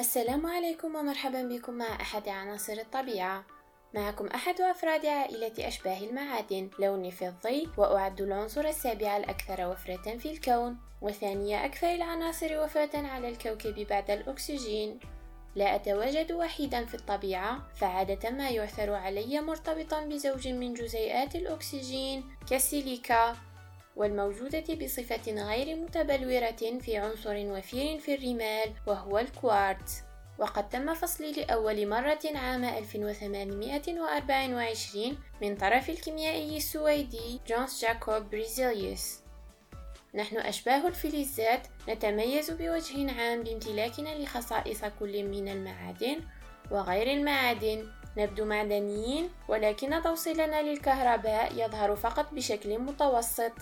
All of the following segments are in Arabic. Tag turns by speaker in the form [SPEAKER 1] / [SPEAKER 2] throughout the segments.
[SPEAKER 1] السلام عليكم ومرحبا بكم مع أحد عناصر الطبيعة. معكم أحد أفراد عائلة أشباه المعادن لوني فضي وأعد العنصر السابع الأكثر وفرة في الكون وثانية أكثر العناصر وفرة على الكوكب بعد الأكسجين. لا أتواجد وحيدا في الطبيعة فعادة ما يعثر علي مرتبطا بزوج من جزيئات الأكسجين كالسيليكا والموجودة بصفة غير متبلورة في عنصر وفير في الرمال وهو الكوارتز. وقد تم فصلي لأول مرة عام 1824 من طرف الكيميائي السويدي جونس جاكوب بريزيليوس. نحن أشباه الفلزات نتميز بوجه عام بامتلاكنا لخصائص كل من المعادن وغير المعادن. نبدو معدنيين ولكن توصيلنا للكهرباء يظهر فقط بشكل متوسط.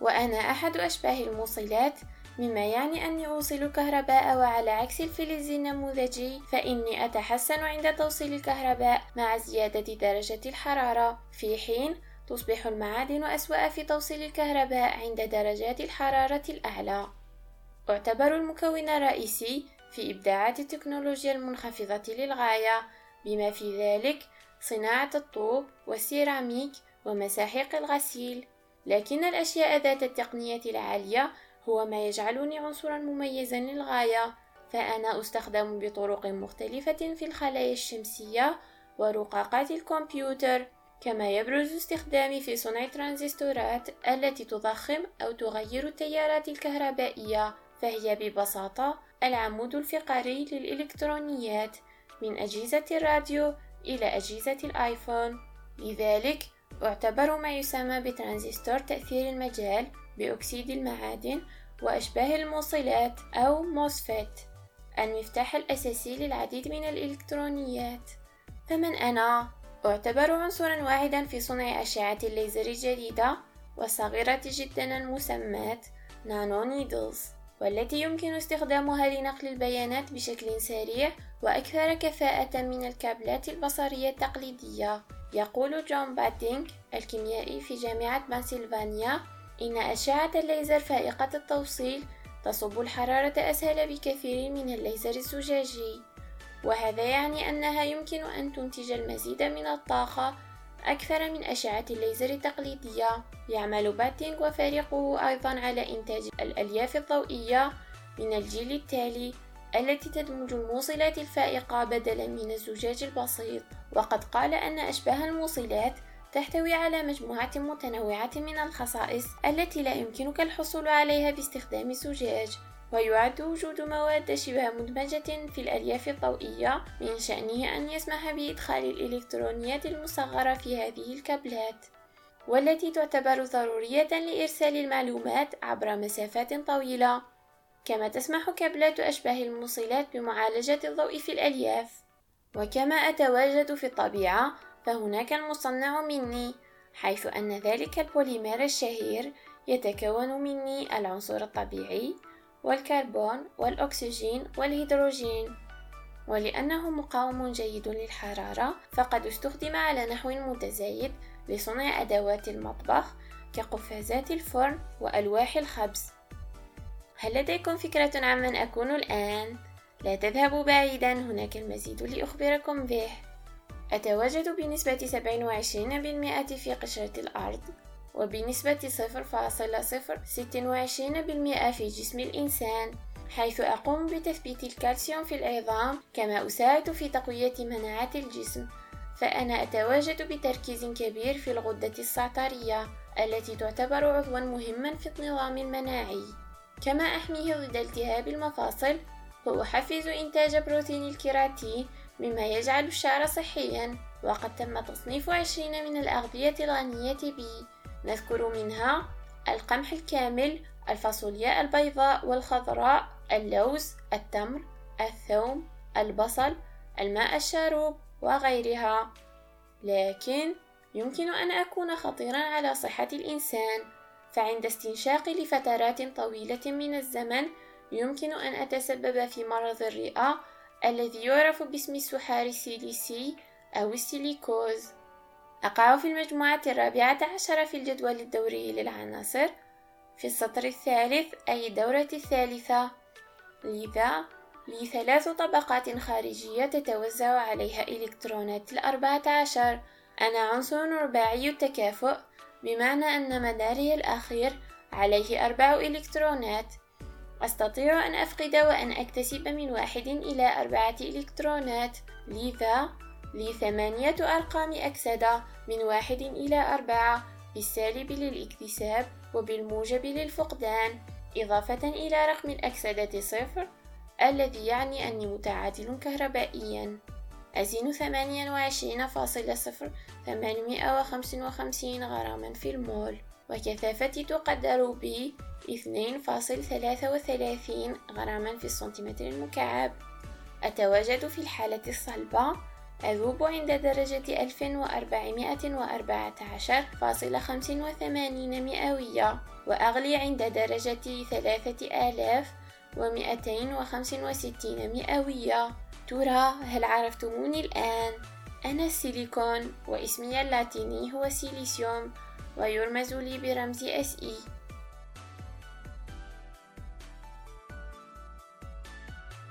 [SPEAKER 1] وأنا أحد أشباه الموصلات مما يعني أني أوصل الكهرباء وعلى عكس الفلز النموذجي فإني أتحسن عند توصيل الكهرباء مع زيادة درجة الحرارة. في حين تصبح المعادن أسوأ في توصيل الكهرباء عند درجات الحرارة الأعلى. أعتبر المكون الرئيسي في إبداعات التكنولوجيا المنخفضة للغاية. بما في ذلك صناعة الطوب والسيراميك ومساحيق الغسيل. لكن الأشياء ذات التقنية العالية هو ما يجعلني عنصرا مميزا للغاية فأنا أستخدم بطرق مختلفة في الخلايا الشمسية ورقاقات الكمبيوتر كما يبرز استخدامي في صنع ترانزستورات التي تضخم أو تغير التيارات الكهربائية فهي ببساطة العمود الفقري للإلكترونيات من أجهزة الراديو إلى أجهزة الآيفون. لذلك أعتبر ما يسمى بترانزستور تأثير المجال بأكسيد المعادن وأشباه الموصلات أو MOSFET المفتاح الأساسي للعديد من الإلكترونيات فمن أنا؟ أعتبر عنصرا واحدا في صنع أشعة الليزر الجديدة والصغيرة جدا المسماة nano needles والتي يمكن استخدامها لنقل البيانات بشكل سريع وأكثر كفاءة من الكابلات البصرية التقليدية يقول جون باتينغ الكيميائي في جامعة بنسلفانيا إن أشعة الليزر فائقة التوصيل تصب الحرارة أسهل بكثير من الليزر الزجاجي. وهذا يعني أنها يمكن أن تنتج المزيد من الطاقة أكثر من أشعة الليزر التقليدية. يعمل باتينغ وفريقه أيضا على إنتاج الألياف الضوئية من الجيل التالي. التي تدمج الموصلات الفائقة بدلا من الزجاج البسيط. وقد قال أن أشباه الموصلات تحتوي على مجموعة متنوعة من الخصائص التي لا يمكنك الحصول عليها باستخدام الزجاج. ويعد وجود مواد شبه مدمجة في الألياف الضوئية من شأنه أن يسمح بإدخال الإلكترونيات المصغرة في هذه الكابلات والتي تعتبر ضرورية لإرسال المعلومات عبر مسافات طويلة. كما تسمح كابلات أشباه الموصلات بمعالجة الضوء في الألياف. وكما أتواجد في الطبيعة فهناك المصنع مني حيث أن ذلك البوليمر الشهير يتكون مني العنصر الطبيعي والكربون والأكسجين والهيدروجين. ولأنه مقاوم جيد للحرارة فقد استخدم على نحو متزايد لصنع أدوات المطبخ كقفازات الفرن وألواح الخبز. هل لديكم فكرة عن من أكون الآن؟ لا تذهبوا بعيدا هناك المزيد لأخبركم به. أتواجد بنسبة 27% في قشرة الأرض وبنسبة 0.026% في جسم الإنسان حيث أقوم بتثبيت الكالسيوم في العظام كما أساعد في تقوية مناعة الجسم. فأنا أتواجد بتركيز كبير في الغدة السعطرية التي تعتبر عضوا مهما في النظام المناعي. كما أحميه ضد التهاب المفاصل وأحفز إنتاج بروتين الكيراتين مما يجعل الشعر صحيا وقد تم تصنيف عشرين من الأغذية الغنية به. نذكر منها القمح الكامل الفاصولياء البيضاء والخضراء اللوز التمر الثوم البصل الماء الشاروب وغيرها. لكن يمكن أن أكون خطيرا على صحة الإنسان. فعند استنشاقي لفترات طويلة من الزمن يمكن أن أتسبب في مرض الرئة الذي يعرف باسم السحار السيليسي أو السيليكوز. أقع في المجموعة الرابعة عشر في الجدول الدوري للعناصر. في السطر الثالث أي الدورة الثالثة. لذا لي ثلاث طبقات خارجية تتوزع عليها إلكترونات الأربعة عشر. أنا عنصر رباعي التكافؤ. بمعنى أن مداري الأخير عليه أربع إلكترونات. أستطيع أن أفقد وأن أكتسب من واحد إلى أربعة إلكترونات. لذا لي ثمانية أرقام أكسدة من واحد إلى أربعة بالسالب للاكتساب وبالموجب للفقدان إضافة إلى رقم الأكسدة صفر الذي يعني أني متعادل كهربائيا. أزن ثمانيا وعشرين فاصلة صفر ثمانمائة وخمس وخمسين غراما في المول. وكثافتي تقدر ب اثنين فاصل ثلاثة وثلاثين غراما في السنتيمتر المكعب. أتواجد في الحالة الصلبة. أذوب عند درجة ألف وأربعمائة وأربعة عشر فاصلة خمس وثمانين مئوية. وأغلي عند درجة ثلاثة آلاف ومئتين وخمس وستين مئوية. ترى هل عرفتموني الآن؟ أنا السيليكون واسمي اللاتيني هو سيليسيوم ويرمز لي برمز Si